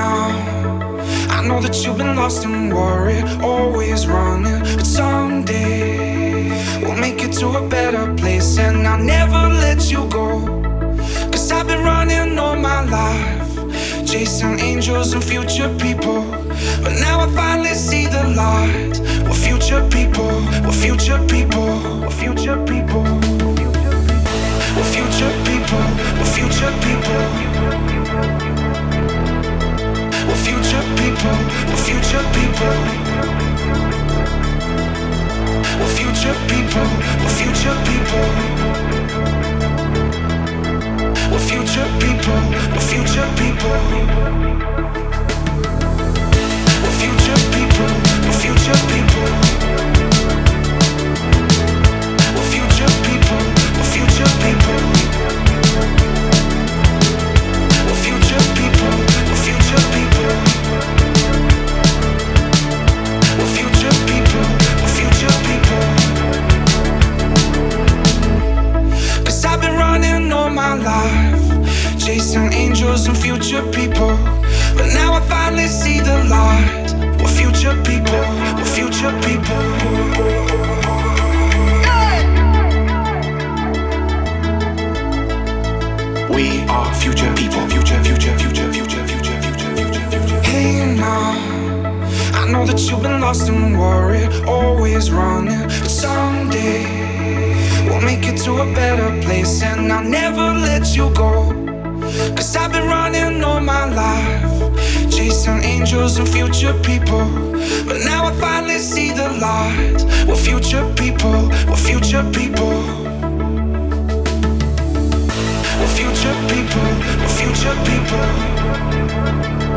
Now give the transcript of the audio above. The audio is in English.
now. I know that you've been lost and worried, always running. But someday we'll make it to a better place, and I'll never let you go. Cause I've been running all my life, chasing angels and future people. But now I finally see the light. We're future people, we're future people, we're future people. People, we're future people. We're future people, we're future people. And future people. But now I finally see the light. We're future people, we're future people. We are future people, future, future, future, future, future, future, future, future. Hey now, I know that you've been lost and worried, always running. But someday we'll make it to a better place, and I'll never let you go. Cause I've been chasing angels and future people. But now I finally see the light. We're future people, we're future people. We're future people, we're future people.